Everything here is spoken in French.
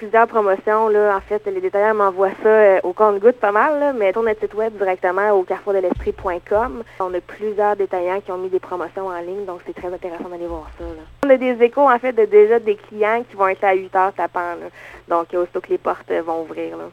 plusieurs promotions. Là. En fait, les détaillants m'envoient ça euh, au compte-goutte pas mal, là, mais tourne notre site web directement au carrefourdelesprit.com. On a plusieurs détaillants qui ont mis des promotions en ligne, donc c'est très intéressant d'aller voir ça. On a des échos, en fait, de déjà des clients qui vont être à 8 heures tapant. Donc, euh, aussitôt que les portes euh, vont ouvrir. Là.